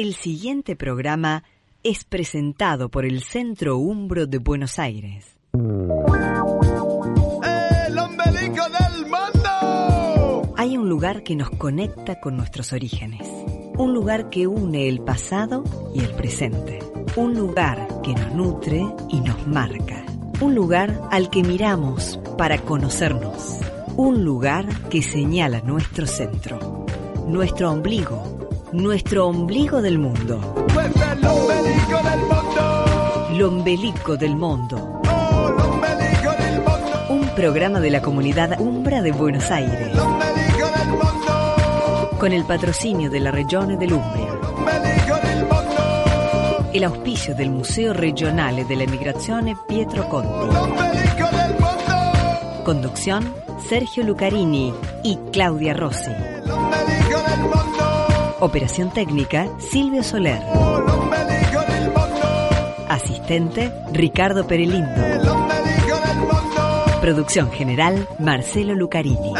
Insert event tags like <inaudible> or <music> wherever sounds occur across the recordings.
El siguiente programa es presentado por el Centro Umbro de Buenos Aires. ¡El ombelico del mundo! Hay un lugar que nos conecta con nuestros orígenes. Un lugar que une el pasado y el presente. Un lugar que nos nutre y nos marca. Un lugar al que miramos para conocernos. Un lugar que señala nuestro centro. Nuestro ombligo. Nuestro ombligo del mundo. El ombelico del mundo. Lombelico del mundo. Un programa de la comunidad Umbra de Buenos Aires. Con el patrocinio de la Regione del mundo. El auspicio del Museo Regionale della Migrazione Pietro Conti. Conducción, Sergio Lucarini y Claudia Rossi. Operación técnica, Silvio Soler. ¡Oh, el ombelico del mundo. Asistente, Ricardo Perelindo. Producción general, Marcelo Lucarini.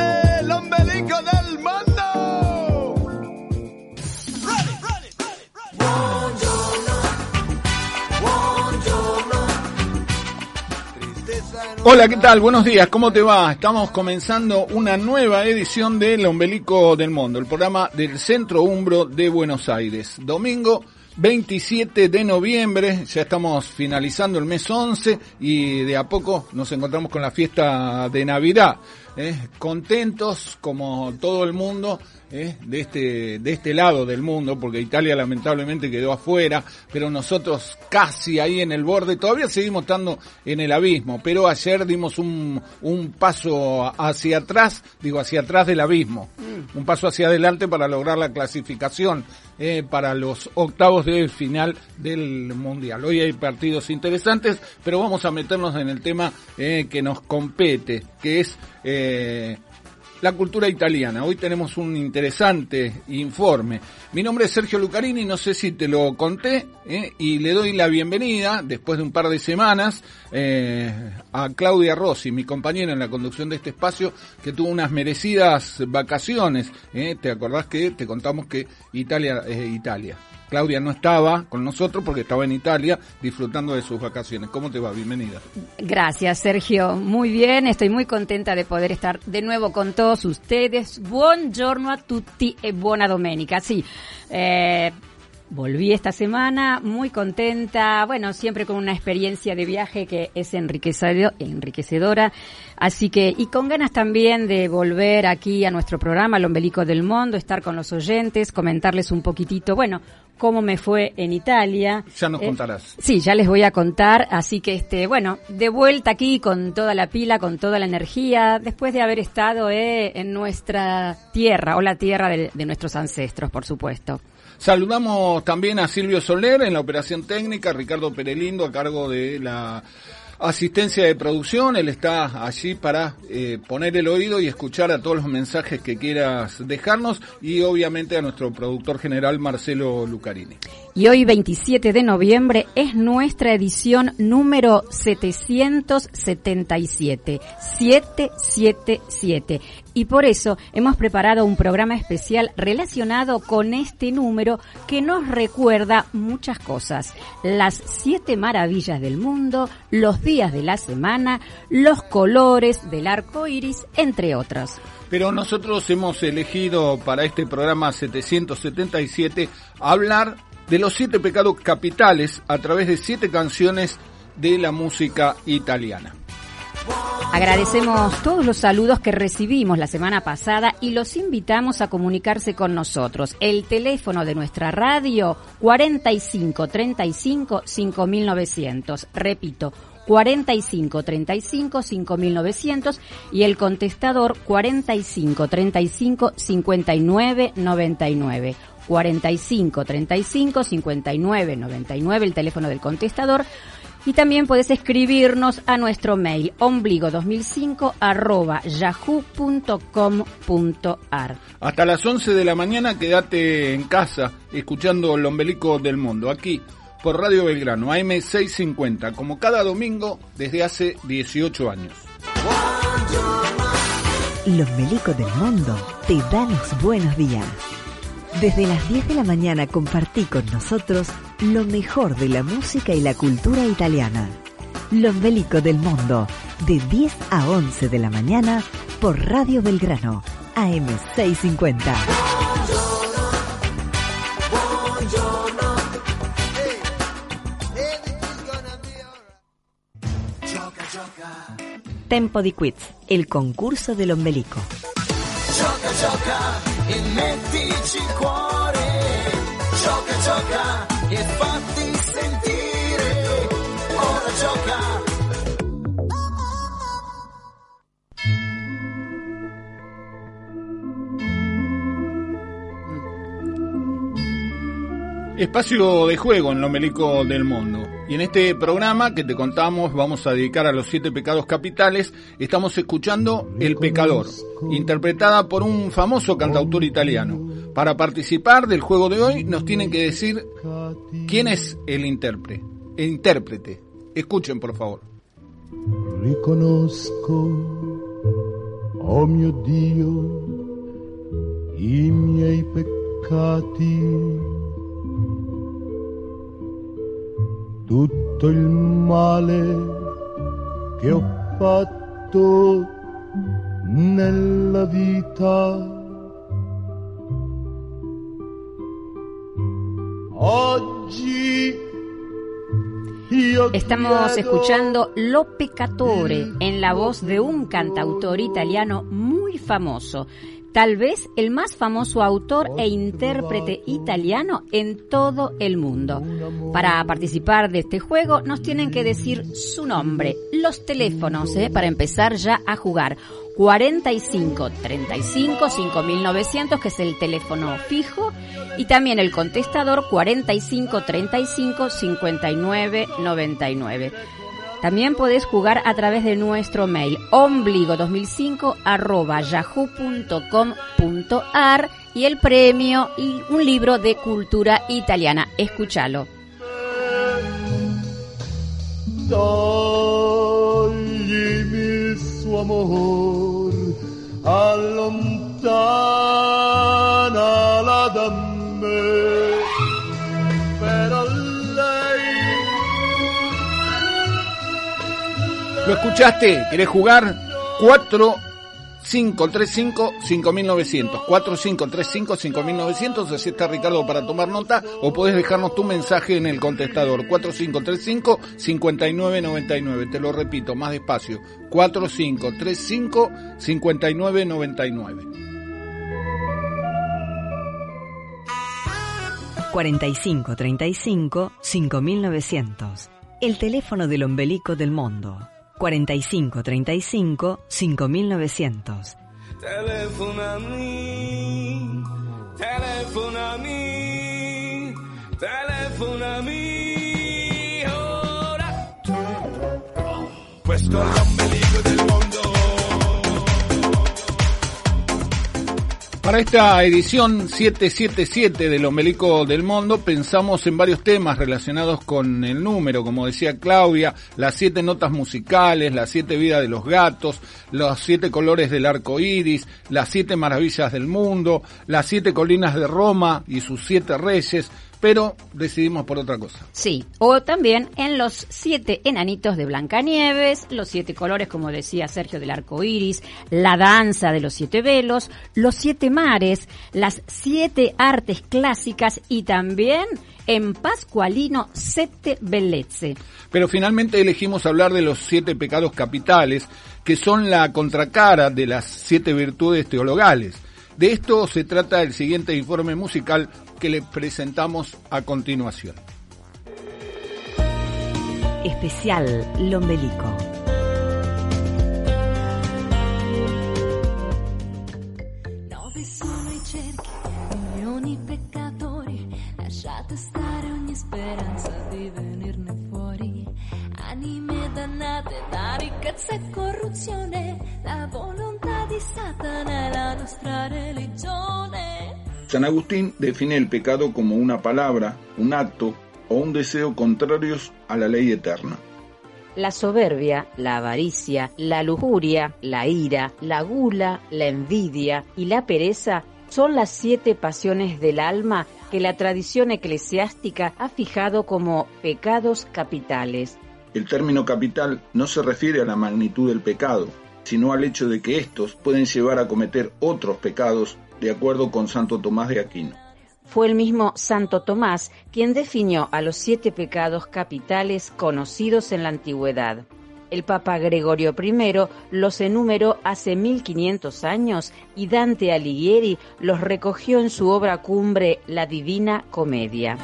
Hola, ¿qué tal? Buenos días, ¿cómo te va? Estamos comenzando una nueva edición del Ombelico del Mundo, el programa del Centro Umbro de Buenos Aires. Domingo 27 de noviembre, ya estamos finalizando el mes 11 y de a poco nos encontramos con la fiesta de Navidad. ¿Eh? Contentos como todo el mundo ¿eh? de este de este lado del mundo, porque Italia lamentablemente quedó afuera, pero nosotros casi ahí en el borde, todavía seguimos estando en el abismo, pero ayer dimos un, un paso hacia atrás, digo hacia atrás del abismo, un paso hacia adelante para lograr la clasificación eh, para los octavos de final del Mundial. Hoy hay partidos interesantes, pero vamos a meternos en el tema eh, que nos compete, que es eh, la cultura italiana. Hoy tenemos un interesante informe. Mi nombre es Sergio Lucarini, no sé si te lo conté, ¿eh? y le doy la bienvenida, después de un par de semanas, eh, a Claudia Rossi, mi compañera en la conducción de este espacio, que tuvo unas merecidas vacaciones. ¿Te acordás que te contamos que Italia es Italia? Claudia no estaba con nosotros porque estaba en Italia disfrutando de sus vacaciones. ¿Cómo te va? Bienvenida. Gracias, Sergio. Muy bien, estoy muy contenta de poder estar de nuevo con todos ustedes. Buongiorno a tutti e buona domenica. Sí, eh, volví esta semana muy contenta, bueno, siempre con una experiencia de viaje que es enriquecedo- enriquecedora. Así que, y con ganas también de volver aquí a nuestro programa, El Ombelico del Mundo, estar con los oyentes, comentarles un poquitito, bueno, cómo me fue en Italia. Ya nos Eh, contarás. Sí, ya les voy a contar, así que este, bueno, de vuelta aquí con toda la pila, con toda la energía, después de haber estado eh, en nuestra tierra, o la tierra de, de nuestros ancestros, por supuesto. Saludamos también a Silvio Soler en la operación técnica, Ricardo Perelindo a cargo de la asistencia de producción. Él está allí para eh, poner el oído y escuchar a todos los mensajes que quieras dejarnos y obviamente a nuestro productor general Marcelo Lucarini. Y hoy, 27 de noviembre, es nuestra edición número 777. 777. Y por eso hemos preparado un programa especial relacionado con este número que nos recuerda muchas cosas. Las siete maravillas del mundo, los días de la semana, los colores del arco iris, entre otros. Pero nosotros hemos elegido para este programa 777 hablar de los siete pecados capitales a través de siete canciones de la música italiana. Agradecemos todos los saludos que recibimos la semana pasada y los invitamos a comunicarse con nosotros. El teléfono de nuestra radio 45 35 5900. Repito, 45 35 5900 y el contestador 45 35 59 99. 45 35 59 99 el teléfono del contestador y también puedes escribirnos a nuestro mail ombligo2005 arroba yahoo.com.ar. Hasta las 11 de la mañana quédate en casa escuchando el ombelico del mundo, aquí por Radio Belgrano, AM650, como cada domingo desde hace 18 años. Los Melicos del Mundo te da los buenos días. Desde las 10 de la mañana compartí con nosotros lo mejor de la música y la cultura italiana. L'Ombelico del Mundo, de 10 a 11 de la mañana por Radio Belgrano, AM650. Tempo di Quiz, il concurso dell'ombelico. Gioca, gioca e mettici cuore. Gioca, gioca e fatti sentire. Ora gioca. Espacio de juego en lo melico del mundo. Y en este programa que te contamos vamos a dedicar a los siete pecados capitales, estamos escuchando El Pecador, interpretada por un famoso cantautor italiano. Para participar del juego de hoy nos tienen que decir quién es el intérprete. El intérprete. Escuchen por favor. Tutto il male che ho fatto nella vita. Oggi Estamos escuchando Lo Peccatore en la voz de un cantautor italiano muy famoso. Tal vez el más famoso autor e intérprete italiano en todo el mundo. Para participar de este juego nos tienen que decir su nombre, los teléfonos, ¿eh? para empezar ya a jugar. 45 35 5900 que es el teléfono fijo y también el contestador 45 35 59 99. También podés jugar a través de nuestro mail ombligo2005 arroba y el premio y un libro de cultura italiana. Escúchalo. ¿Lo escuchaste? ¿Querés jugar? 4 535 5900 4535 5900 así está Ricardo para tomar nota o podés dejarnos tu mensaje en el contestador 4535 5999 te lo repito más despacio 4535 5999 45 35 5900. El teléfono del ombelico del mundo. 45 35 5900. Telefonami, telefonami, telefonami ora. Questo è l'ombelico del Para esta edición 777 del Ombelico del Mundo pensamos en varios temas relacionados con el número, como decía Claudia, las siete notas musicales, las siete vidas de los gatos, los siete colores del arco iris, las siete maravillas del mundo, las siete colinas de Roma y sus siete reyes, pero decidimos por otra cosa. Sí, o también en los siete enanitos de Blancanieves, los siete colores, como decía Sergio, del arco iris, la danza de los siete velos, los siete mares, las siete artes clásicas y también en Pascualino Sette Bellezze. Pero finalmente elegimos hablar de los siete pecados capitales, que son la contracara de las siete virtudes teologales. De esto se trata el siguiente informe musical que le presentamos a continuación. Especial Lombelico. Dove sono i cerchi, milioni peccatori, lasciate stare ogni speranza di venirne fuori. Anime dannate da ricchezza e corruzione, la volontà di Satana è la nostra religione. San Agustín define el pecado como una palabra, un acto o un deseo contrarios a la ley eterna. La soberbia, la avaricia, la lujuria, la ira, la gula, la envidia y la pereza son las siete pasiones del alma que la tradición eclesiástica ha fijado como pecados capitales. El término capital no se refiere a la magnitud del pecado, sino al hecho de que estos pueden llevar a cometer otros pecados, de acuerdo con Santo Tomás de Aquino. Fue el mismo Santo Tomás quien definió a los siete pecados capitales conocidos en la antigüedad. El Papa Gregorio I los enumeró hace 1500 años y Dante Alighieri los recogió en su obra cumbre La Divina Comedia.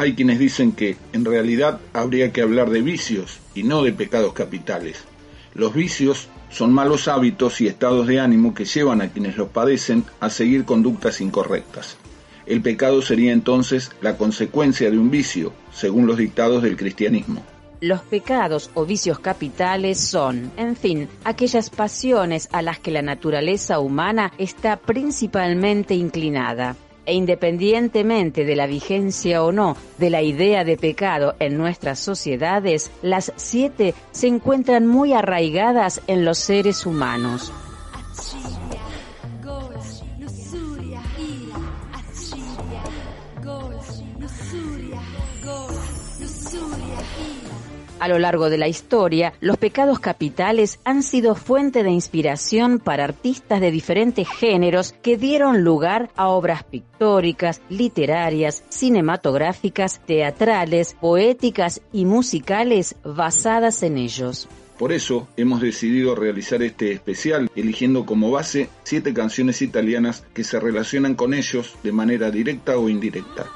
Hay quienes dicen que, en realidad, habría que hablar de vicios y no de pecados capitales. Los vicios son malos hábitos y estados de ánimo que llevan a quienes los padecen a seguir conductas incorrectas. El pecado sería entonces la consecuencia de un vicio, según los dictados del cristianismo. Los pecados o vicios capitales son, en fin, aquellas pasiones a las que la naturaleza humana está principalmente inclinada. E independientemente de la vigencia o no de la idea de pecado en nuestras sociedades, las siete se encuentran muy arraigadas en los seres humanos. A lo largo de la historia, los pecados capitales han sido fuente de inspiración para artistas de diferentes géneros que dieron lugar a obras pictóricas, literarias, cinematográficas, teatrales, poéticas y musicales basadas en ellos. Por eso hemos decidido realizar este especial eligiendo como base siete canciones italianas que se relacionan con ellos de manera directa o indirecta.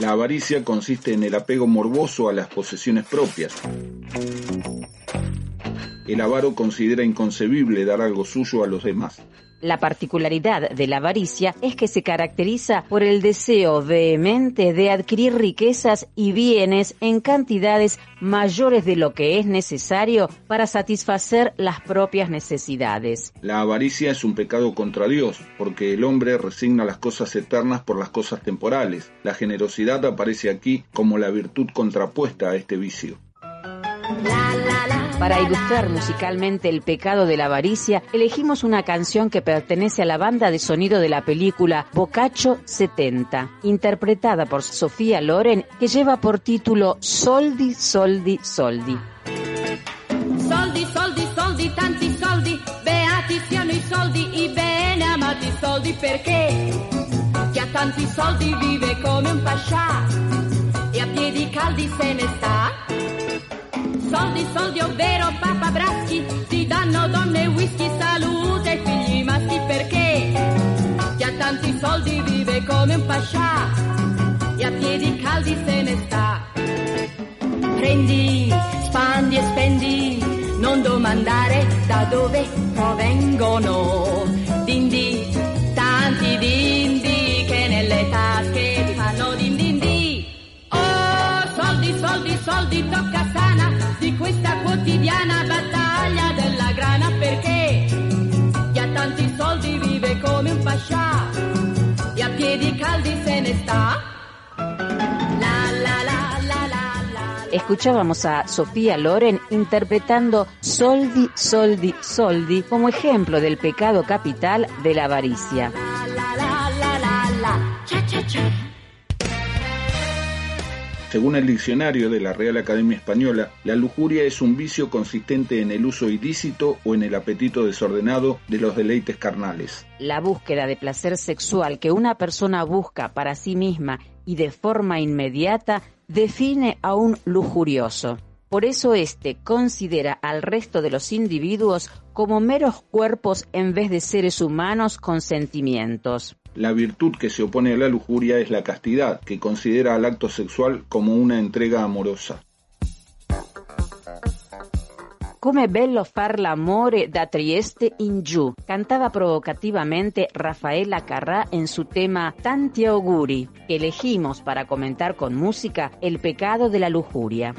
La avaricia consiste en el apego morboso a las posesiones propias. El avaro considera inconcebible dar algo suyo a los demás. La particularidad de la avaricia es que se caracteriza por el deseo vehemente de adquirir riquezas y bienes en cantidades mayores de lo que es necesario para satisfacer las propias necesidades. La avaricia es un pecado contra Dios, porque el hombre resigna las cosas eternas por las cosas temporales. La generosidad aparece aquí como la virtud contrapuesta a este vicio. Para ilustrar musicalmente el pecado de la avaricia, elegimos una canción que pertenece a la banda de sonido de la película Boccaccio 70, interpretada por Sofía Loren, que lleva por título Soldi, Soldi, Soldi. Soldi, soldi, soldi, tanti soldi, beati siano i soldi, i bene amati soldi perché chi ha tanti soldi vive come un pascià e a piedi caldi se ne sta. Soldi, soldi, ovvero papabraschi, ti danno donne, whisky, salute e figli maschi perché chi ha tanti soldi vive come un pascià e a piedi caldi se ne sta. Prendi, spandi e spendi, non domandare da dove provengono. Dindi, tanti dindi che nelle tasche ti fanno din din di. Oh, soldi, soldi, soldi, tocca quotidiana battaglia della grana perché chi ha tanti soldi vive come un pascià e a piedi caldi se ne sta. La la la la la la. Escuchábamos a Sofía Loren interpretando Soldi, Soldi, Soldi como ejemplo del pecado capital de la avaricia. La la la Según el diccionario de la Real Academia Española, la lujuria es un vicio consistente en el uso ilícito o en el apetito desordenado de los deleites carnales. La búsqueda de placer sexual que una persona busca para sí misma y de forma inmediata define a un lujurioso. Por eso éste considera al resto de los individuos como meros cuerpos en vez de seres humanos con sentimientos. La virtud que se opone a la lujuria es la castidad, que considera al acto sexual como una entrega amorosa. Come bello far l'amore da Trieste in giù, cantaba provocativamente Rafaela Carrà en su tema Tanti auguri, elegimos para comentar con música el pecado de la lujuria.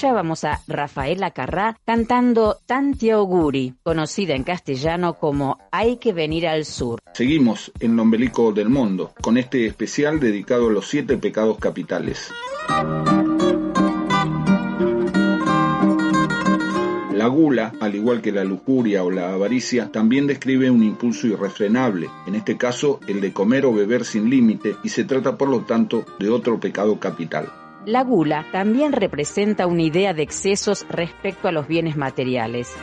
Escuchábamos a Rafaela Carrá cantando Tanti auguri, conocida en castellano como Hay que venir al sur. Seguimos en el ombelico del mundo con este especial dedicado a los siete pecados capitales. La gula, al igual que la lujuria o la avaricia, también describe un impulso irrefrenable, en este caso el de comer o beber sin límite, y se trata por lo tanto de otro pecado capital. La gula también representa una idea de excesos respecto a los bienes materiales.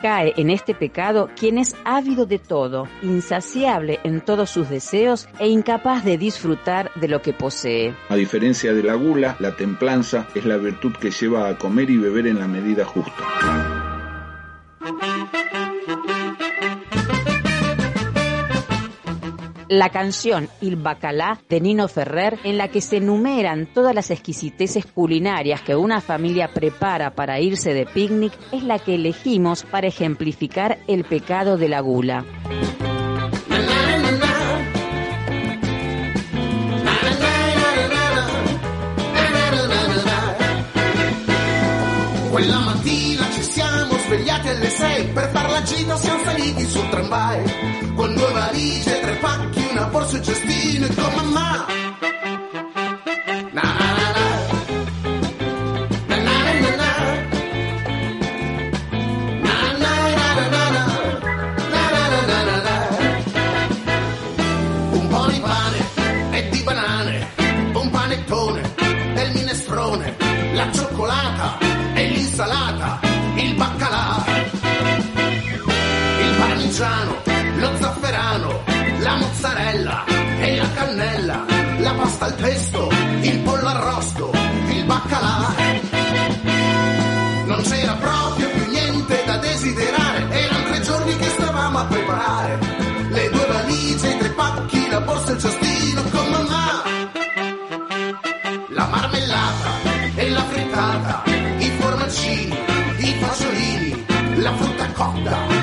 Cae en este pecado quien es ávido de todo, insaciable en todos sus deseos e incapaz de disfrutar de lo que posee. A diferencia de la gula, la templanza es la virtud que lleva a comer y beber en la medida justa. La canción Il Bacalá de Nino Ferrer, en la que se enumeran todas las exquisiteces culinarias que una familia prepara para irse de picnic, es la que elegimos para ejemplificar el pecado de la gula. Due valigie, tre pacchi, una borsa e cestino e con mamma. Al pesto, il pollo arrosto, il baccalà. Non c'era proprio più niente da desiderare, erano tre giorni che stavamo a preparare. Le due valigie, i tre pacchi, la borsa e il cestino con mamma. La marmellata e la frittata, i formaggini, i fagiolini, la frutta cotta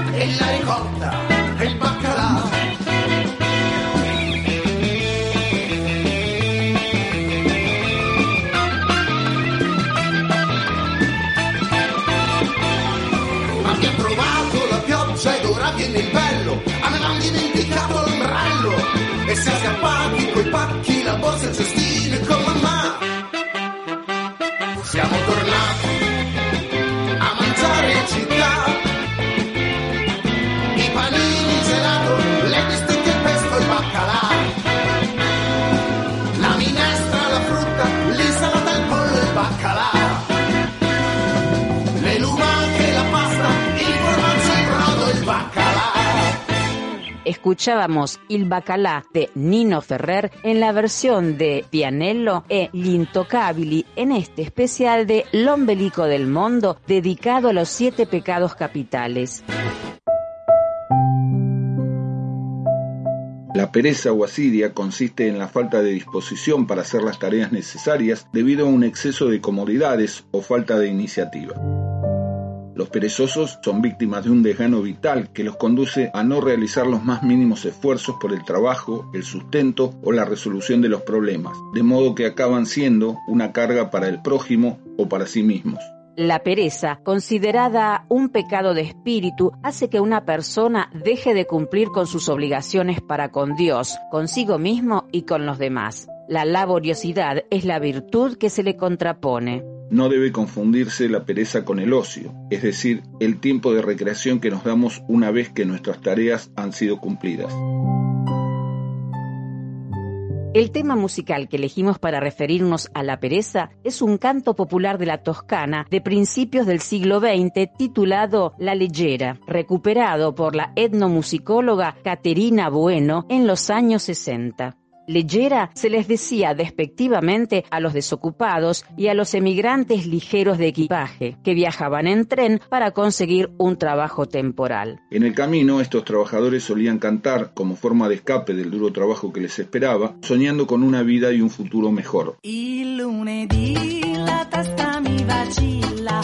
Escuchábamos Il Bacalá de Nino Ferrer en la versión de Pianello e Gli Intocabili en este especial de L'Ombelico del Mundo dedicado a los siete pecados capitales. La pereza o asidia consiste en la falta de disposición para hacer las tareas necesarias debido a un exceso de comodidades o falta de iniciativa. Los perezosos son víctimas de un desgano vital que los conduce a no realizar los más mínimos esfuerzos por el trabajo, el sustento o la resolución de los problemas, de modo que acaban siendo una carga para el prójimo o para sí mismos. La pereza, considerada un pecado de espíritu, hace que una persona deje de cumplir con sus obligaciones para con Dios, consigo mismo y con los demás. La laboriosidad es la virtud que se le contrapone. No debe confundirse la pereza con el ocio, es decir, el tiempo de recreación que nos damos una vez que nuestras tareas han sido cumplidas. El tema musical que elegimos para referirnos a la pereza es un canto popular de la Toscana de principios del siglo XX titulado La Leyera, recuperado por la etnomusicóloga Caterina Bueno en los años 60. Leyera se les decía despectivamente a los desocupados y a los emigrantes ligeros de equipaje que viajaban en tren para conseguir un trabajo temporal. En el camino, estos trabajadores solían cantar como forma de escape del duro trabajo que les esperaba, soñando con una vida y un futuro mejor. Lunedì la mi vacilla,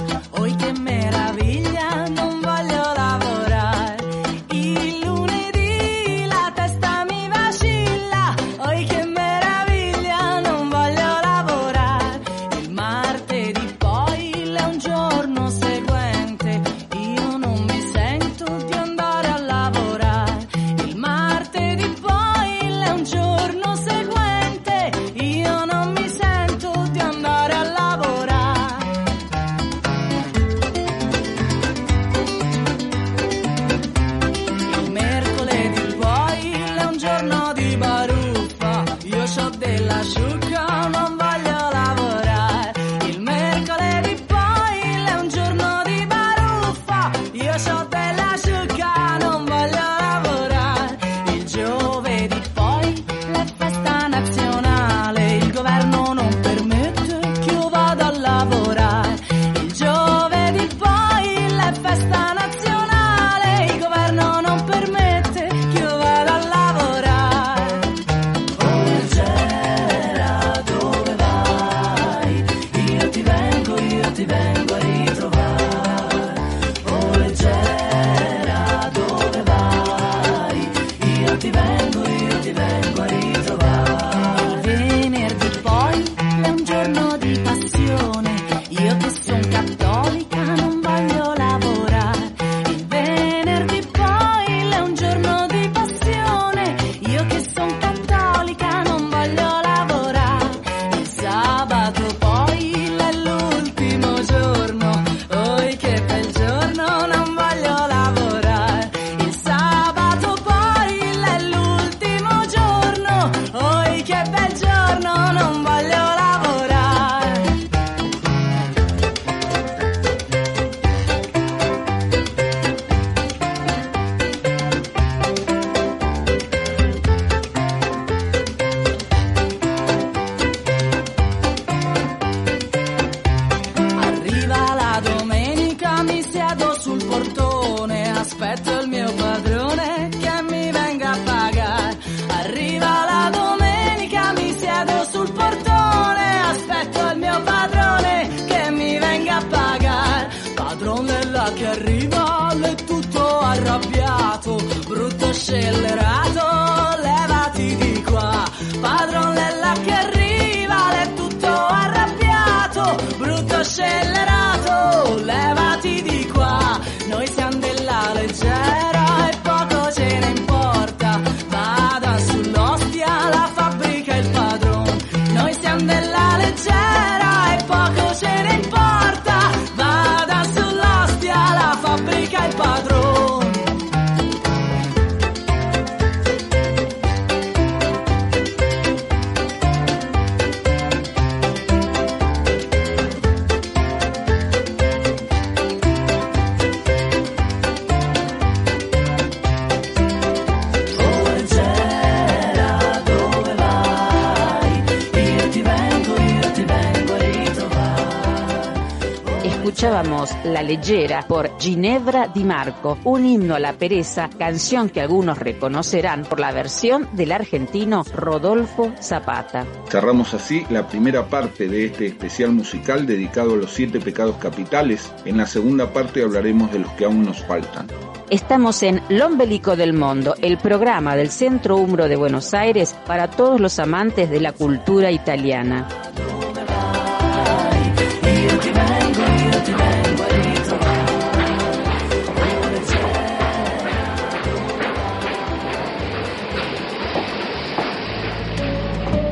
Escuchábamos La Leyera por Ginebra Di Marco, un himno a la pereza, canción que algunos reconocerán por la versión del argentino Rodolfo Zapata. Cerramos así la primera parte de este especial musical dedicado a los siete pecados capitales. En la segunda parte hablaremos de los que aún nos faltan. Estamos en Lombelico del Mundo, el programa del Centro Umbro de Buenos Aires para todos los amantes de la cultura italiana.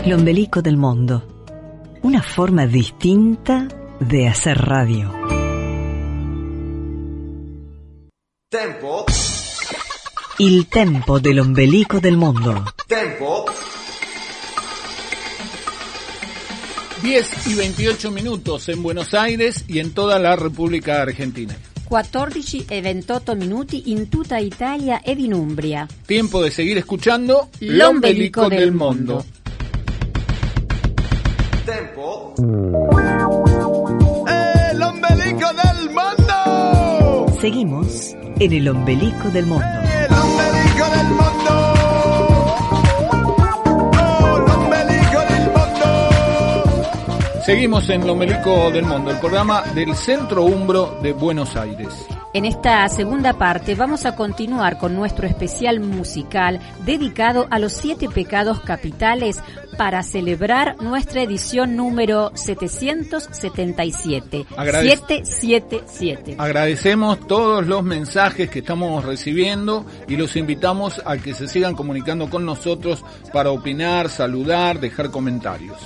Lombelico del Mundo. Una forma distinta de hacer radio. Tempo, Il tempo dell'ombelico del mondo. tempo, 10 y 28 minutos en Buenos Aires y en toda la República Argentina. 14 e 28 minuti in tutta Italia ed in Umbria. Tiempo de seguir escuchando L'ombelico del mundo. Tempo, El ombelico del mundo. Seguimos en el ombelico del mundo. El Seguimos en Lomelico del Mundo, el programa del Centro Umbro de Buenos Aires. En esta segunda parte vamos a continuar con nuestro especial musical dedicado a los siete pecados capitales para celebrar nuestra edición número 777. Agradec- 777. Agradecemos todos los mensajes que estamos recibiendo y los invitamos a que se sigan comunicando con nosotros para opinar, saludar, dejar comentarios.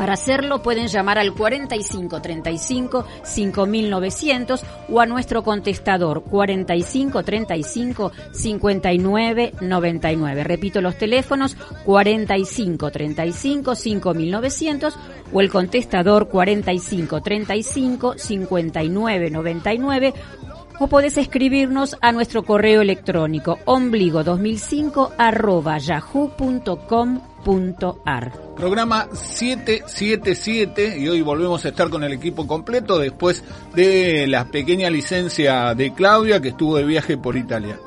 Para hacerlo pueden llamar al 4535 5900 o a nuestro contestador 4535 5999. Repito los teléfonos 4535 5900 o el contestador 4535 5999 o podés escribirnos a nuestro correo electrónico ombligo2005 arroba yahoo.com.ar. Programa 777 y hoy volvemos a estar con el equipo completo después de la pequeña licencia de Claudia que estuvo de viaje por Italia.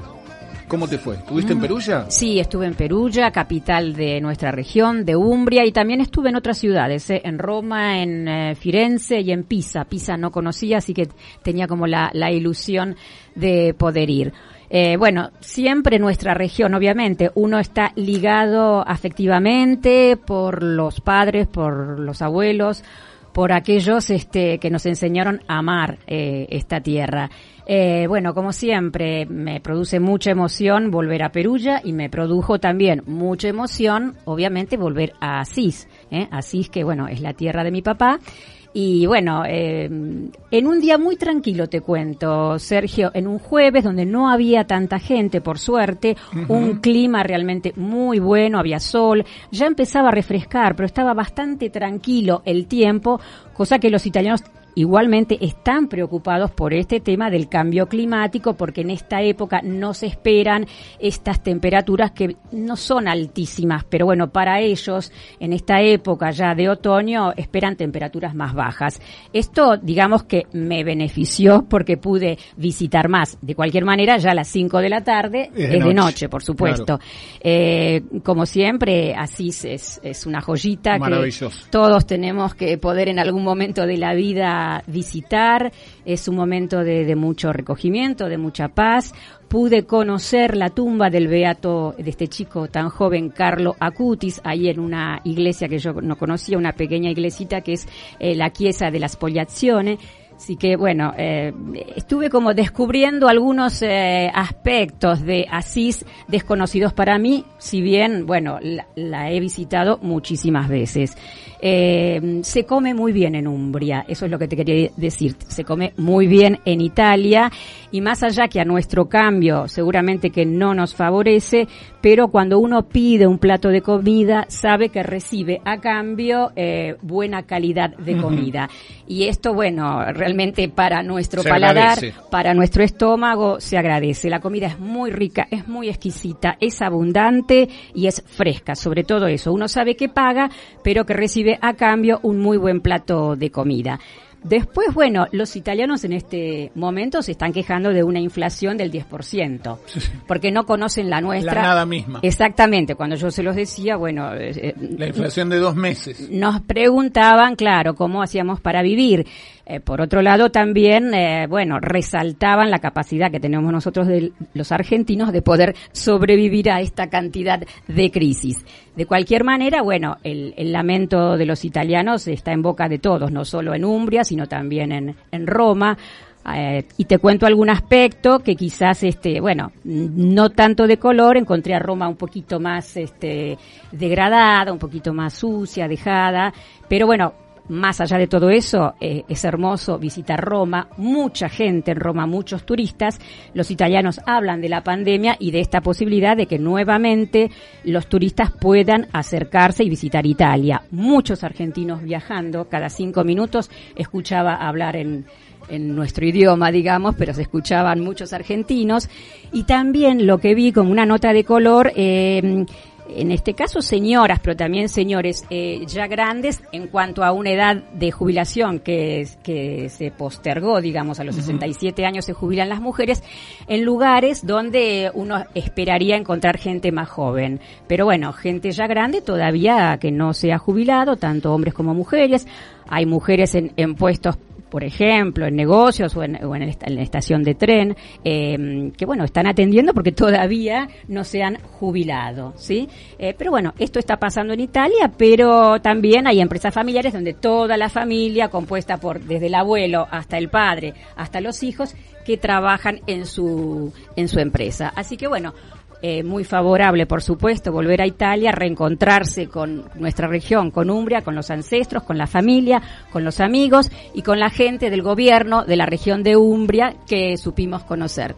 ¿Cómo te fue? ¿Estuviste en Perugia? Sí, estuve en Perugia, capital de nuestra región, de Umbria, y también estuve en otras ciudades, ¿eh? en Roma, en eh, Firenze y en Pisa. Pisa no conocía, así que tenía como la, la ilusión de poder ir. Eh, bueno, siempre nuestra región, obviamente, uno está ligado afectivamente por los padres, por los abuelos, por aquellos este, que nos enseñaron a amar eh, esta tierra. Eh, bueno, como siempre, me produce mucha emoción volver a Perugia y me produjo también mucha emoción, obviamente, volver a Asís. ¿eh? Asís, que bueno, es la tierra de mi papá. Y bueno, eh, en un día muy tranquilo te cuento, Sergio, en un jueves donde no había tanta gente, por suerte, un clima realmente muy bueno, había sol, ya empezaba a refrescar, pero estaba bastante tranquilo el tiempo, cosa que los italianos igualmente están preocupados por este tema del cambio climático porque en esta época no se esperan estas temperaturas que no son altísimas, pero bueno, para ellos en esta época ya de otoño esperan temperaturas más bajas. Esto digamos que me benefició porque pude visitar más. De cualquier manera, ya a las 5 de la tarde Es es de de, noche, por supuesto. Eh, como siempre, Asís es, es una joyita que todos tenemos que poder en algún momento de la vida visitar. Es un momento de, mucho recogimiento, de mucha paz. Pude conocer la tumba del beato de este chico tan joven, Carlo Acutis, ahí en una iglesia que yo no conocía, una pequeña iglesita que es eh, la Chiesa de la Spogliazione. Así que bueno, eh, estuve como descubriendo algunos eh, aspectos de Asís desconocidos para mí, si bien, bueno, la he visitado muchísimas veces. Eh, se come muy bien en Umbria, eso es lo que te quería decir. Se come muy bien en Italia y más allá que a nuestro cambio seguramente que no nos favorece, pero cuando uno pide un plato de comida sabe que recibe a cambio eh, buena calidad de comida. Y esto, bueno, realmente para nuestro Se paladar, agradece. para nuestro estómago se agradece. La comida es muy rica, es muy exquisita, es abundante y es fresca, sobre todo eso. Uno sabe que paga, pero que recibe a cambio un muy buen plato de comida. Después, bueno, los italianos en este momento se están quejando de una inflación del 10%, porque no conocen la nuestra. La nada misma. Exactamente, cuando yo se los decía, bueno, eh, La inflación de dos meses. nos preguntaban, claro, cómo hacíamos para vivir. Eh, por otro lado, también, eh, bueno, resaltaban la capacidad que tenemos nosotros de los argentinos de poder sobrevivir a esta cantidad de crisis. De cualquier manera, bueno, el, lamento de los italianos está en boca de todos, no solo en Umbria, sino también en, en Roma. Eh, y te cuento algún aspecto que quizás, este, bueno, no tanto de color, encontré a Roma un poquito más, este, degradada, un poquito más sucia, dejada, pero bueno, más allá de todo eso, eh, es hermoso visitar Roma, mucha gente en Roma, muchos turistas. Los italianos hablan de la pandemia y de esta posibilidad de que nuevamente los turistas puedan acercarse y visitar Italia. Muchos argentinos viajando, cada cinco minutos escuchaba hablar en, en nuestro idioma, digamos, pero se escuchaban muchos argentinos. Y también lo que vi con una nota de color, eh, en este caso señoras, pero también señores eh, ya grandes en cuanto a una edad de jubilación que, que se postergó, digamos, a los 67 años se jubilan las mujeres, en lugares donde uno esperaría encontrar gente más joven. Pero bueno, gente ya grande todavía que no se ha jubilado, tanto hombres como mujeres. Hay mujeres en, en puestos por ejemplo, en negocios o en, en la estación de tren, eh, que bueno, están atendiendo porque <laughs> todavía no se han jubilado, ¿sí? Eh, pero bueno, esto está pasando en Italia, pero también hay empresas familiares donde toda la familia, compuesta por desde el abuelo hasta el padre, hasta los hijos, que trabajan en su, en su empresa. Así que bueno, eh, muy favorable, por supuesto, volver a Italia, reencontrarse con nuestra región, con Umbria, con los ancestros, con la familia, con los amigos y con la gente del gobierno de la región de Umbria que supimos conocer.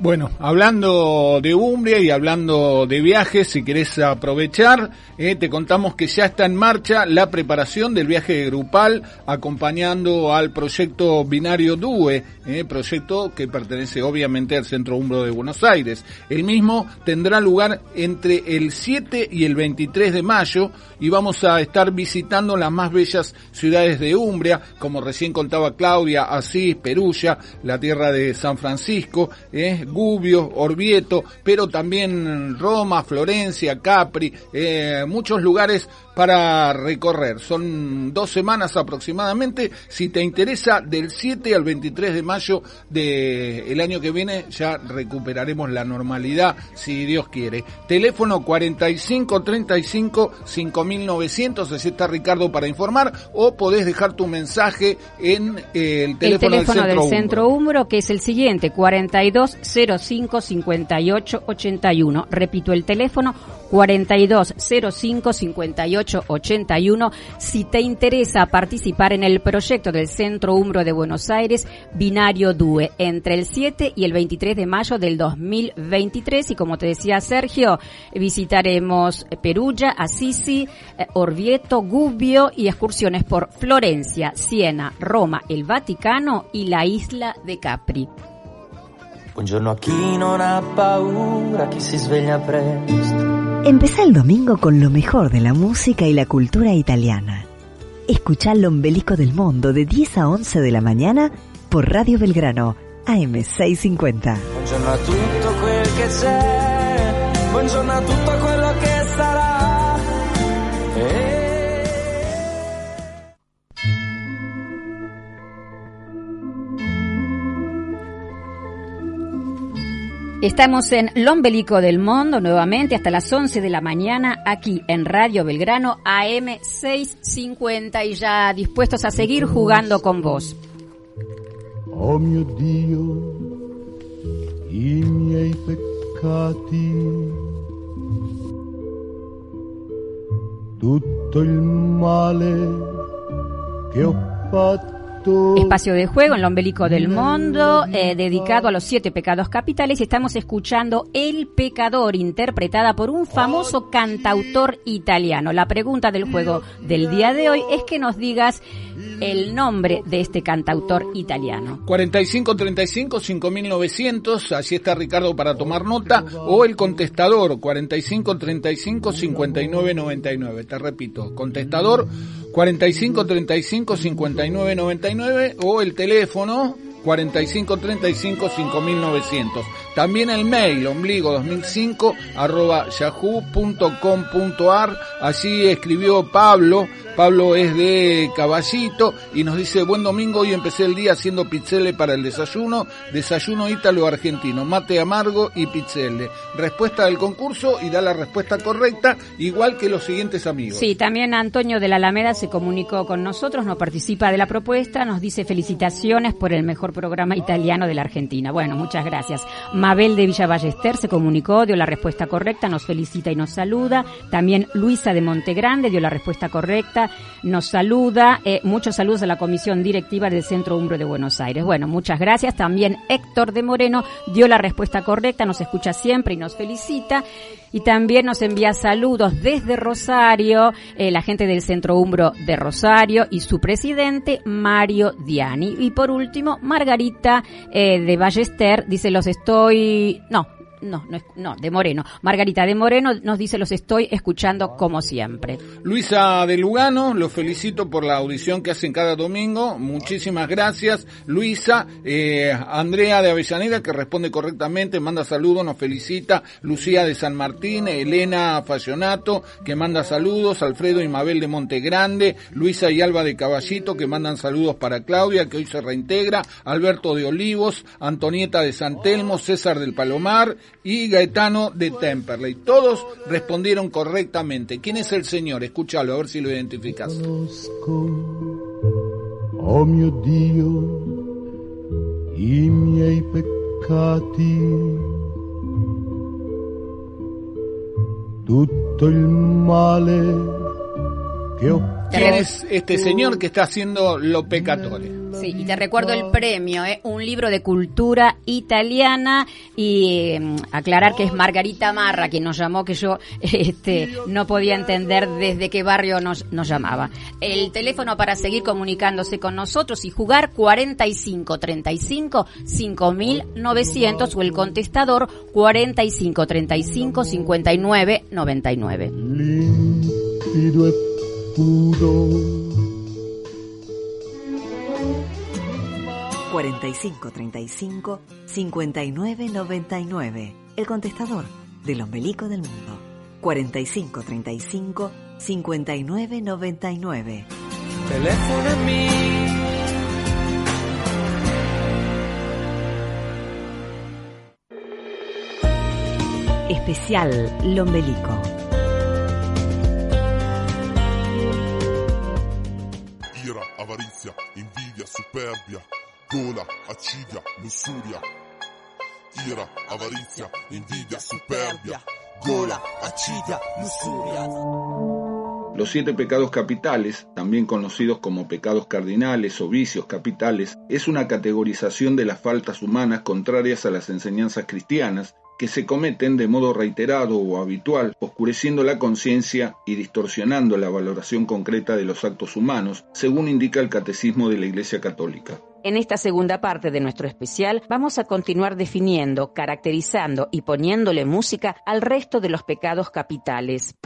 Bueno, hablando de Umbria y hablando de viajes, si querés aprovechar, eh, te contamos que ya está en marcha la preparación del viaje grupal acompañando al proyecto Binario DUE, eh, proyecto que pertenece obviamente al Centro Umbro de Buenos Aires. El mismo tendrá lugar entre el 7 y el 23 de mayo y vamos a estar visitando las más bellas ciudades de Umbria, como recién contaba Claudia, Asís, Perugia, la tierra de San Francisco, eh, Gubbio, Orvieto, pero también Roma, Florencia, Capri, eh, muchos lugares para recorrer. Son dos semanas aproximadamente. Si te interesa, del 7 al 23 de mayo del año que viene ya recuperaremos la normalidad, si Dios quiere. Teléfono 4535 5900, así está Ricardo para informar, o podés dejar tu mensaje en eh, el teléfono, el teléfono del del Centro Centro Umbro. Umbro, que es el siguiente, 4205 58 81. Repito el teléfono, 4205 58 81. Si te interesa participar en el proyecto del Centro Umbro de Buenos Aires, Binario DUE, entre el 7 y el 23 de mayo del 2023. Y como te decía Sergio, visitaremos Perugia, Assisi, eh, Orvieto, Gubbio y excursiones por Florencia, Siena, Roma, el Vaticano y la isla de Capri. Buongiorno presto. Empezá el domingo con lo mejor de la música y la cultura italiana. Escuchá l'ombelico del mondo de 10 a 11 de la mañana por Radio Belgrano, AM650. Buongiorno a tutto buongiorno Estamos en Lombelico del Mundo nuevamente hasta las 11 de la mañana aquí en Radio Belgrano AM 650 y ya dispuestos a seguir jugando con vos. Oh mio Dio, i miei peccati, tutto il male che ho fatto. Espacio de juego en Lombelico del Mundo, eh, dedicado a los siete pecados capitales. y Estamos escuchando El Pecador, interpretada por un famoso cantautor italiano. La pregunta del juego del día de hoy es que nos digas el nombre de este cantautor italiano. 4535 5900, así está Ricardo para tomar nota, o el contestador 4535 5999. Te repito, contestador 4535 5999 o el teléfono 4535 5900. También el mail ombligo 2005 arroba yahoo.com.ar. Allí escribió Pablo. Pablo es de Caballito y nos dice buen domingo. Hoy empecé el día haciendo pizzelle para el desayuno. Desayuno ítalo-argentino, mate amargo y pizzelle. Respuesta del concurso y da la respuesta correcta, igual que los siguientes amigos. Sí, también Antonio de la Alameda se comunicó con nosotros, no participa de la propuesta, nos dice felicitaciones por el mejor programa italiano de la Argentina. Bueno, muchas gracias. Mabel de Villa Ballester se comunicó, dio la respuesta correcta, nos felicita y nos saluda. También Luisa de Montegrande dio la respuesta correcta, nos saluda. Eh, muchos saludos a la comisión directiva del Centro Umbro de Buenos Aires. Bueno, muchas gracias. También Héctor de Moreno dio la respuesta correcta, nos escucha siempre y nos felicita. Y también nos envía saludos desde Rosario, eh, la gente del Centro Umbro de Rosario y su presidente Mario Diani. Y por último, Margarita eh, de Ballester dice los estoy, no, no, no, no, de Moreno. Margarita de Moreno nos dice los estoy escuchando como siempre. Luisa de Lugano, los felicito por la audición que hacen cada domingo. Muchísimas gracias, Luisa. Eh, Andrea de Avellaneda, que responde correctamente, manda saludos, nos felicita. Lucía de San Martín, Elena Fallonato, que manda saludos. Alfredo y Mabel de Montegrande, Luisa y Alba de Caballito, que mandan saludos para Claudia, que hoy se reintegra. Alberto de Olivos, Antonieta de San Telmo, César del Palomar y Gaetano de Temperley. Todos respondieron correctamente. ¿Quién es el señor? Escúchalo, a ver si lo identificas. Oh mio Dio, i miei peccati, tutto il male che ho ¿Quién es este señor que está haciendo lo pecatore? Sí, y te recuerdo el premio, ¿eh? un libro de cultura italiana y eh, aclarar que es Margarita Marra quien nos llamó, que yo <laughs> este, no podía entender desde qué barrio nos, nos llamaba. El teléfono para seguir comunicándose con nosotros y jugar 4535 5900 o el contestador 4535 5999. limpido e puro. 4535 5999. El contestador del ombelico del mundo. 4535 5999. Telefóname. Especial Lombelico. ira, avarizia, invidia, superbia, superbia, gola. Los siete pecados capitales, también conocidos como pecados cardinales o vicios capitales, es una categorización de las faltas humanas contrarias a las enseñanzas cristianas que se cometen de modo reiterado o habitual, oscureciendo la conciencia y distorsionando la valoración concreta de los actos humanos, según indica el Catecismo de la Iglesia Católica. En esta segunda parte de nuestro especial vamos a continuar definiendo, caracterizando y poniéndole música al resto de los pecados capitales.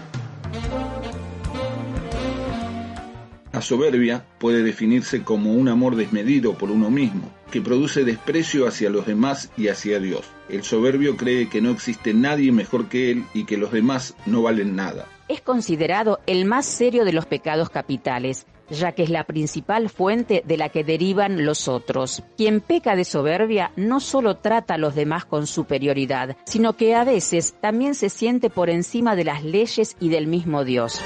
La soberbia puede definirse como un amor desmedido por uno mismo, que produce desprecio hacia los demás y hacia Dios. El soberbio cree que no existe nadie mejor que él y que los demás no valen nada. Es considerado el más serio de los pecados capitales. Ya que es la principal fuente de la que derivan los otros. Quien peca de soberbia no solo trata a los demás con superioridad, sino que a veces también se siente por encima de las leyes y del mismo Dios.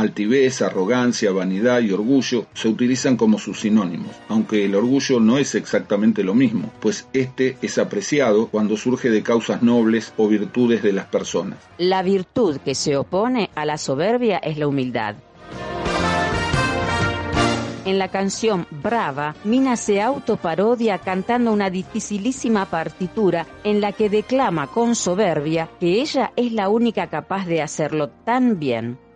Altivez, arrogancia, vanidad y orgullo se utilizan como sus sinónimos, aunque el orgullo no es exactamente lo mismo, pues este es apreciado cuando surge de causas nobles o virtudes de las personas. La virtud que se opone a la soberbia es la humildad. En la canción Brava, Mina se autoparodia cantando una dificilísima partitura en la que declama con soberbia que ella es la única capaz de hacerlo tan bien.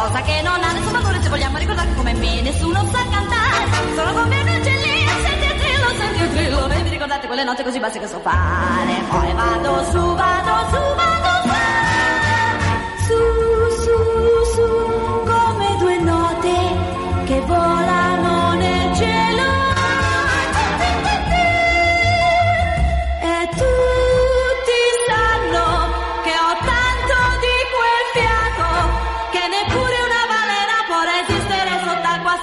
cosa che non ha nessun valore se vogliamo ricordare come me nessuno sa cantare. Sono come un uccellino, senti il trillo, senti il trillo, e vi ricordate quelle note così basse che so fare. Poi vado su, vado su, vado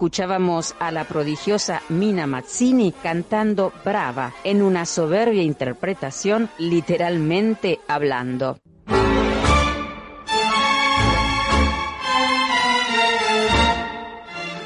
Escuchábamos a la prodigiosa Mina Mazzini cantando Brava en una soberbia interpretación literalmente hablando.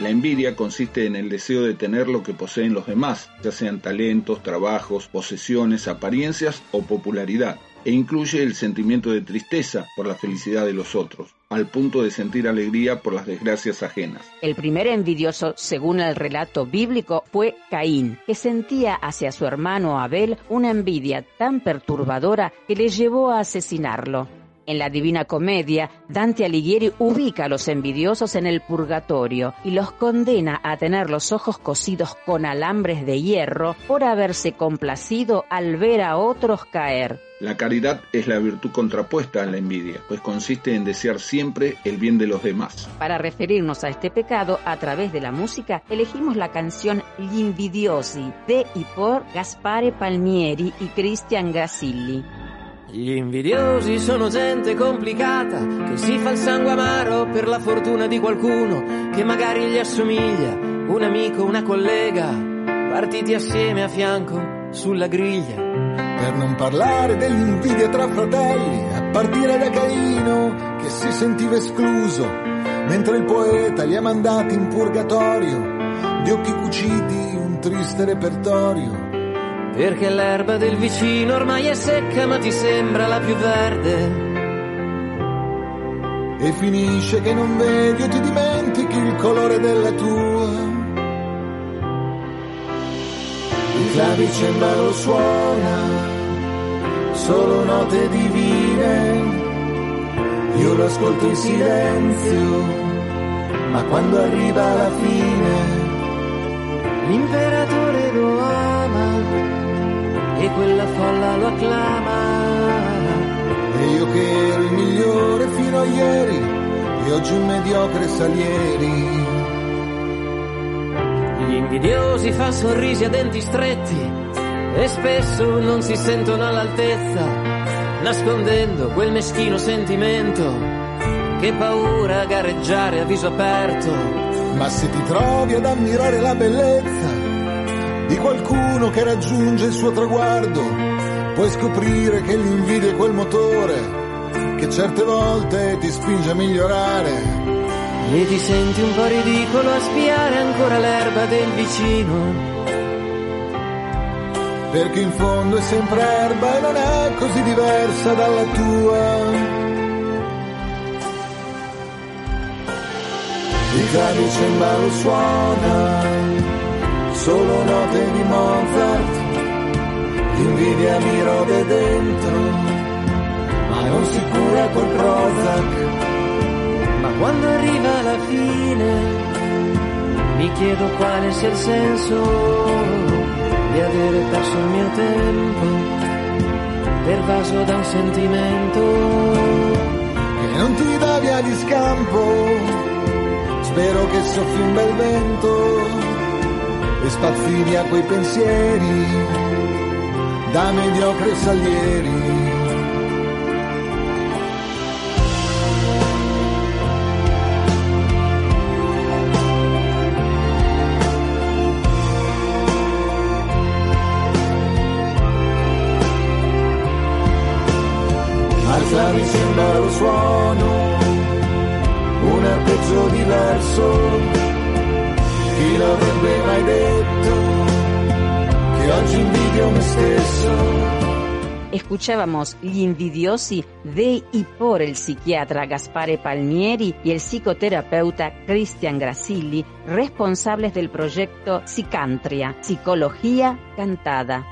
La envidia consiste en el deseo de tener lo que poseen los demás, ya sean talentos, trabajos, posesiones, apariencias o popularidad, e incluye el sentimiento de tristeza por la felicidad de los otros, al punto de sentir alegría por las desgracias ajenas. El primer envidioso, según el relato bíblico, fue Caín, que sentía hacia su hermano Abel una envidia tan perturbadora que le llevó a asesinarlo. En la Divina Comedia, Dante Alighieri ubica a los envidiosos en el purgatorio y los condena a tener los ojos cosidos con alambres de hierro por haberse complacido al ver a otros caer. La caridad es la virtud contrapuesta a la envidia, pues consiste en desear siempre el bien de los demás. Para referirnos a este pecado, a través de la música, elegimos la canción Gli invidiosi de y por Gaspare Palmieri y Christian Grasilli. Gli invidiosi sono gente complicata che si fa il sangue amaro per la fortuna di qualcuno che magari gli assomiglia, un amico, una collega, partiti assieme a fianco sulla griglia. Per non parlare dell'invidia tra fratelli, a partire da Caino che si sentiva escluso, mentre il poeta li ha mandati in purgatorio, di occhi cuciti un triste repertorio. Perché l'erba del vicino ormai è secca ma ti sembra la più verde. E finisce che non vedi o ti dimentichi il colore della tua. Il clavicembalo suona, solo note divine. Io lo ascolto in silenzio, ma quando arriva la fine, che ero il migliore fino a ieri, e oggi un mediocre salieri. Gli invidiosi fa sorrisi a denti stretti e spesso non si sentono all'altezza, nascondendo quel meschino sentimento che paura a gareggiare a viso aperto Ma se ti trovi ad ammirare la bellezza di qualcuno che raggiunge il suo traguardo, puoi scoprire che l'invidia è quel motore che certe volte ti spinge a migliorare. E ti senti un po' ridicolo a spiare ancora l'erba del vicino. Perché in fondo è sempre erba e non è così diversa dalla tua. Il clave cembalo suona, solo note di Mozart, l'invidia mi rode dentro, non si cura col Prozac. Ma quando arriva la fine, mi chiedo quale sia il senso di avere perso il mio tempo, pervaso da un sentimento che non ti dà via di scampo. Spero che soffi un bel vento e spazzi via quei pensieri da mediocre salieri. Sembra lo suono un arpeggio diverso. Chi l'avrebbe mai detto che oggi invidio me stesso? Escuchábamos Gli invidiosi de y por el psiquiatra Gaspare Palmieri y el psicoterapeuta Cristian Grasilli, responsables del proyecto Psicantria, Psicología Cantada.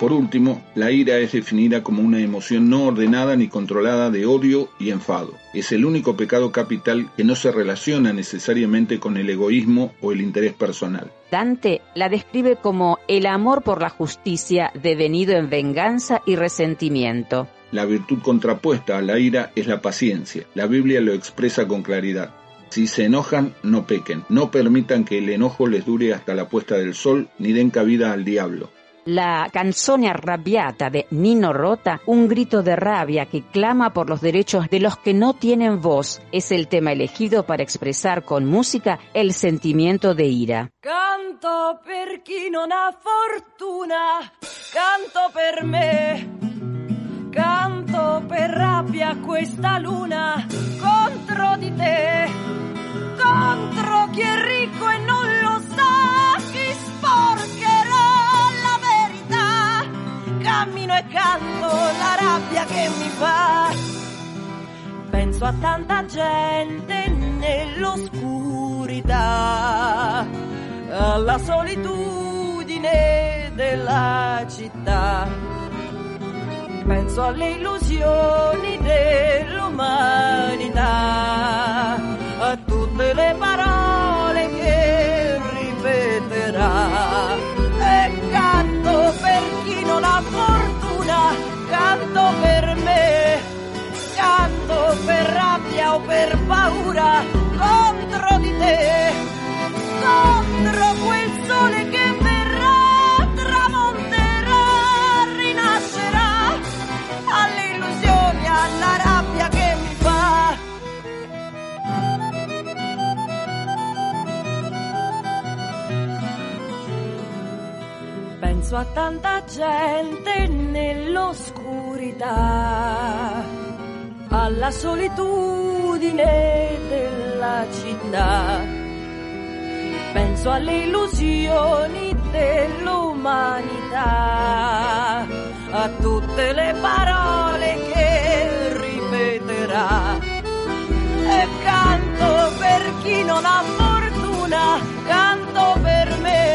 Por último, la ira es definida como una emoción no ordenada ni controlada de odio y enfado. Es el único pecado capital que no se relaciona necesariamente con el egoísmo o el interés personal. Dante la describe como el amor por la justicia devenido en venganza y resentimiento. La virtud contrapuesta a la ira es la paciencia. La Biblia lo expresa con claridad. Si se enojan, no pequen. No permitan que el enojo les dure hasta la puesta del sol, ni den cabida al diablo. La canzone arrabbiata de Nino Rota, un grito de rabia que clama por los derechos de los que no tienen voz, es el tema elegido para expresar con música el sentimiento de ira. Canto per chi non ha fortuna, canto per me, canto per rabbia questa luna contro di te, contro chi è ricco e non lo sa, chi verità, cammino e canto la rabbia che mi fa. Penso a tanta gente nell'oscurità, alla solitudine della città. Penso alle illusioni dell'umanità, a tutte le parole Penso a tanta gente nell'oscurità, alla solitudine della città. Penso alle illusioni dell'umanità, a tutte le parole che ripeterà. E canto per chi non ha fortuna, canto per me,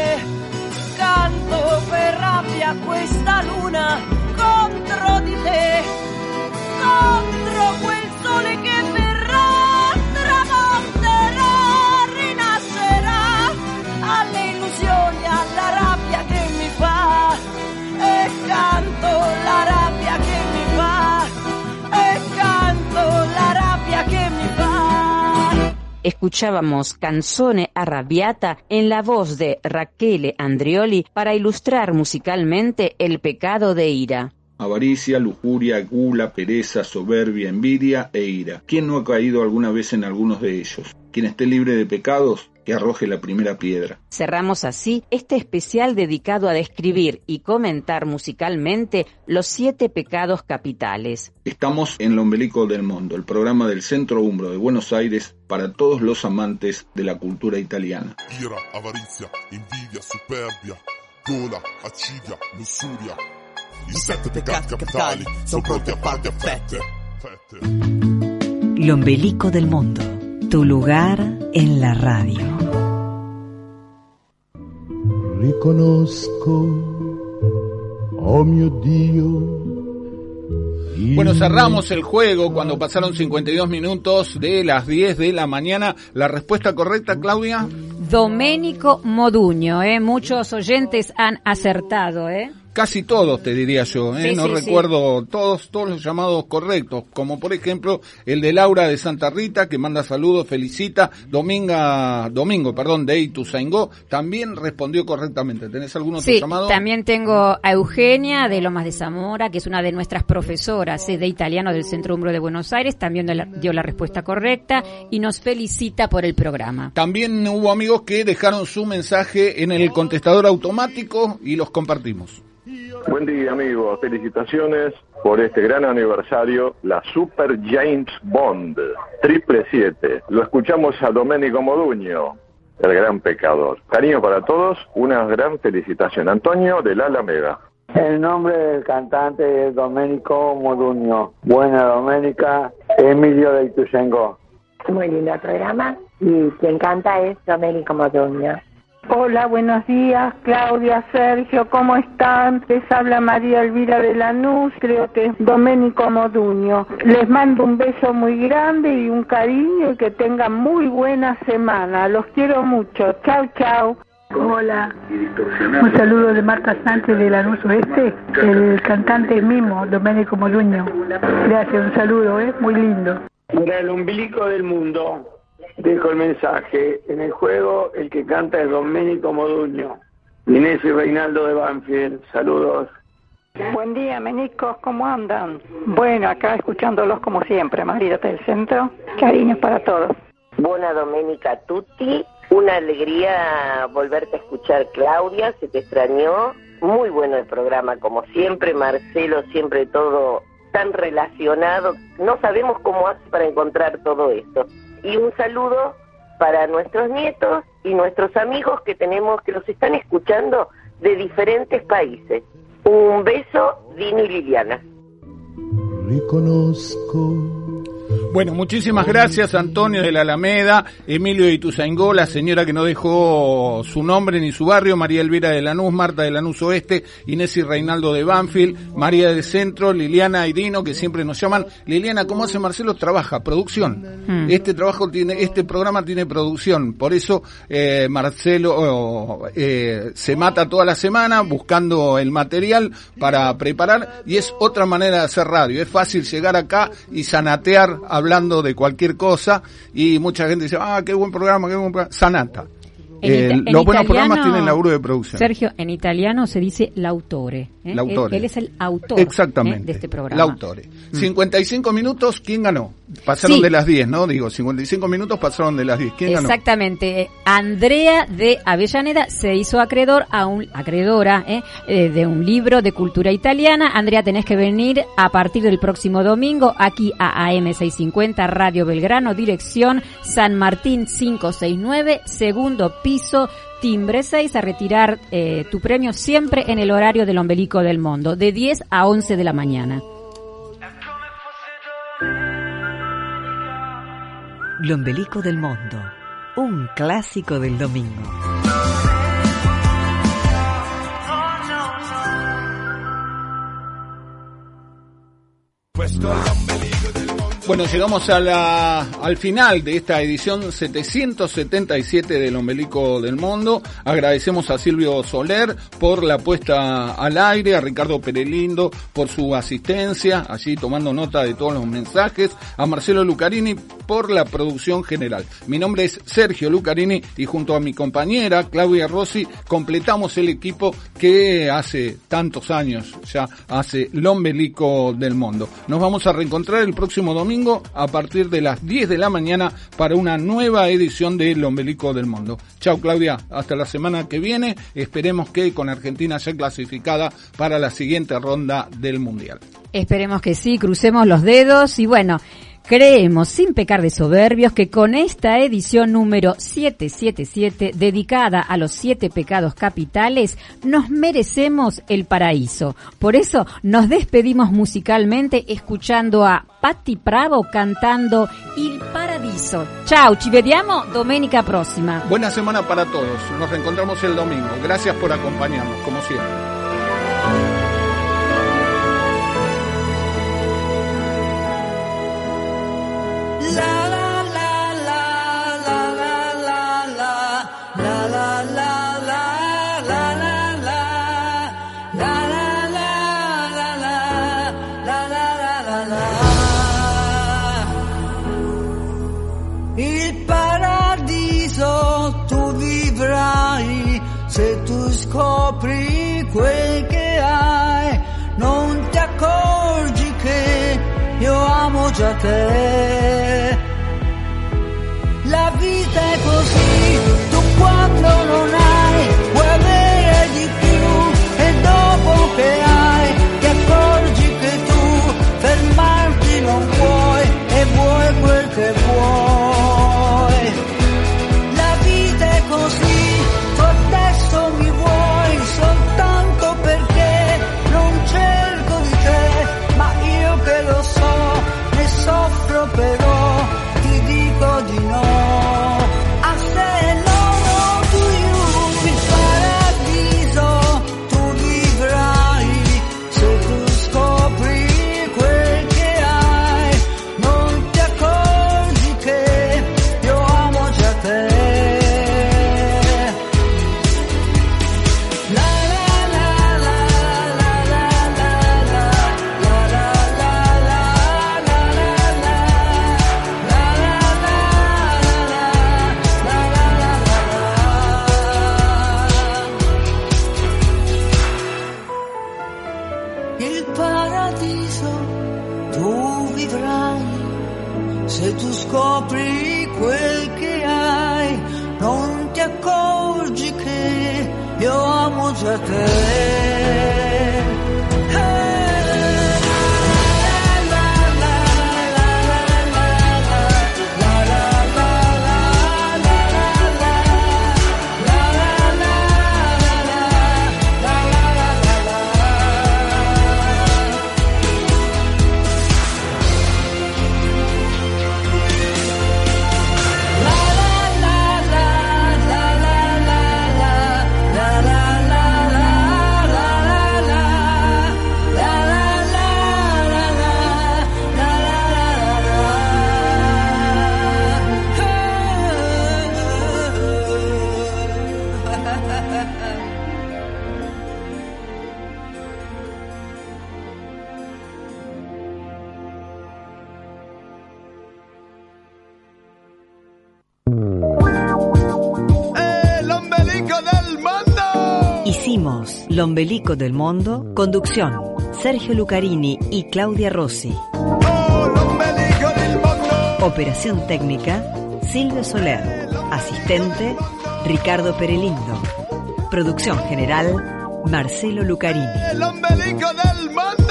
canto per rabbia questa luna contro di te, contro quel sole che Escuchábamos Canzone Arrabbiata en la voz de Raquel Andrioli para ilustrar musicalmente el pecado de ira. avaricia, lujuria, gula, pereza, soberbia, envidia e ira. ¿Quién no ha caído alguna vez en algunos de ellos? Quien esté libre de pecados, que arroje la primera piedra. Cerramos así este especial dedicado a describir y comentar musicalmente los siete pecados capitales. Estamos en Lo Ombelico del Mundo, el programa del Centro Umbro de Buenos Aires para todos los amantes de la cultura italiana. Ira, avaricia, invidia, superbia, gola, accidia, lussuria. I sette peccati capitali sono pronti a farti a fette. Fette. L'ombelico del mundo, tu lugar en la radio. Riconosco, oh mio Dio, Bueno, cerramos el juego cuando pasaron 52 minutos de las 10 de la mañana. La respuesta correcta, Claudia. Doménico Moduño, ¿eh? Muchos oyentes han acertado, ¿eh? Casi todos, te diría yo, ¿eh? Sí, no sí, recuerdo todos, todos los llamados correctos, como por ejemplo el de Laura de Santa Rita, que manda saludos, felicita, Dominga, Domingo, perdón, de Ituzaingó, también respondió correctamente. ¿Tenés algún otro Sí, llamado? también tengo a Eugenia de Lomas de Zamora, que es una de nuestras profesoras eh, de italiano del Centro Umbro de Buenos Aires, también dio la respuesta correcta y nos felicita por el programa. También hubo amigos que dejaron su mensaje en el contestador automático y los compartimos. Buen día amigos, felicitaciones por este gran aniversario, la Super James Bond, triple siete. Lo escuchamos a Domenico Moduño, el gran pecador. Cariño para todos, una gran felicitación. Antonio de la Alameda. El nombre del cantante es Domenico Moduño. Buena Doménica, Emilio de Ituzaingó. Muy lindo programa y quien canta es Domenico Modugno. Hola, buenos días, Claudia, Sergio, ¿cómo están? Les habla María Elvira de Lanús, creo que es Doménico Moduño. Les mando un beso muy grande y un cariño y que tengan muy buena semana. Los quiero mucho. Chau, chau. Hola, un saludo de Marta Sánchez de Lanús Oeste, el cantante Mimo, Doménico Moduño. Gracias, un saludo, ¿eh? muy lindo. Para el umbilico del mundo, dejo el mensaje. En el juego, el que canta es Domenico Moduño. Inés y Reinaldo de Banfield. Saludos. Buen día, menicos, ¿cómo andan? Bueno, acá escuchándolos como siempre, María del Centro. Cariños para todos. Buena Domenica a tutti. Una alegría volverte a escuchar, Claudia. Se te extrañó. Muy bueno el programa, como siempre. Marcelo, siempre todo tan relacionado. No sabemos cómo hace para encontrar todo esto. Y un saludo para nuestros nietos y nuestros amigos que tenemos, que nos están escuchando de diferentes países. Un beso, Dino y Liliana. riconosco. Bueno, muchísimas gracias Antonio de la Alameda, Emilio de Ituzaingó, la señora que no dejó su nombre ni su barrio, María Elvira de Lanús, Marta de Lanús Oeste, Inés y Reinaldo de Banfield, María de Centro, Liliana y Dino, que siempre nos llaman. Liliana, ¿cómo hace Marcelo? Trabaja, producción. Mm. Este trabajo tiene, este programa tiene producción, por eso eh, Marcelo oh, eh, se mata toda la semana buscando el material para preparar y es otra manera de hacer radio. Es fácil llegar acá y sanatear hablando de cualquier cosa y mucha gente dice, ah, qué buen programa, qué buen programa. Sanata. Eh, los buenos programas tienen laburo de producción. Sergio, en italiano se dice l'autore. ¿eh? L'autore. Él, él es el autor Exactamente. ¿eh? de este programa. La autore. 55 minutos, ¿quién ganó? Pasaron Sí. de las 10, ¿no? Digo, 55 minutos pasaron de las 10. ¿Quién ganó? Exactamente. Andrea de Avellaneda se hizo acreedor a un acreedora ¿eh? Eh, de un libro de cultura italiana. Andrea, tenés que venir a partir del próximo domingo aquí a AM650 Radio Belgrano, dirección San Martín 569, segundo piso. Timbre 6 a retirar eh, tu premio siempre en el horario del ombelico del mundo, de 10 a 11 de la mañana. L'ombelico del mundo, un clásico del domingo. Bueno, llegamos a la, al final de esta edición 777 del Ombelico del Mundo. Agradecemos a Silvio Soler por la puesta al aire, a Ricardo Perelindo por su asistencia, allí tomando nota de todos los mensajes, a Marcelo Lucarini por la producción general. Mi nombre es Sergio Lucarini y junto a mi compañera Claudia Rossi completamos el equipo que hace tantos años ya hace el ombelico del mundo. Nos vamos a reencontrar el próximo domingo a partir de las 10 de la mañana para una nueva edición de El ombelico del mundo. Chao Claudia, hasta la semana que viene. Esperemos que con Argentina ya clasificada para la siguiente ronda del Mundial. Esperemos que sí, crucemos los dedos y bueno, Creemos, sin pecar de soberbios, que con esta edición número 777, dedicada a los siete pecados capitales, nos merecemos el paraíso. Por eso nos despedimos musicalmente escuchando a Patti Bravo cantando Il Paradiso. Chao, ci vediamo domenica prossima. Buena semana para todos. Nos reencontramos el domingo. Gracias por acompañarnos, como siempre. già te Hicimos Lombelico del Mundo, conducción, Sergio Lucarini y Claudia Rossi. Operación técnica, Silvio Soler. Asistente, Ricardo Perelindo. Producción general, Marcelo Lucarini. ¡El ombelico del mundo!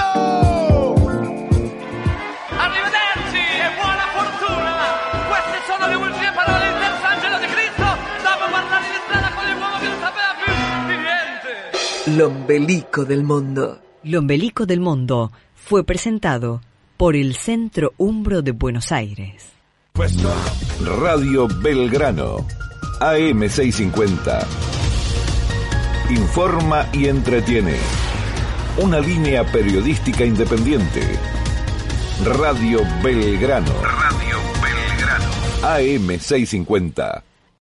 Lombelico del Mundo. Lombelico del Mundo fue presentado por el Centro Umbro de Buenos Aires. Radio Belgrano, AM650. Informa y entretiene. Una línea periodística independiente. Radio Belgrano. Radio Belgrano. AM650.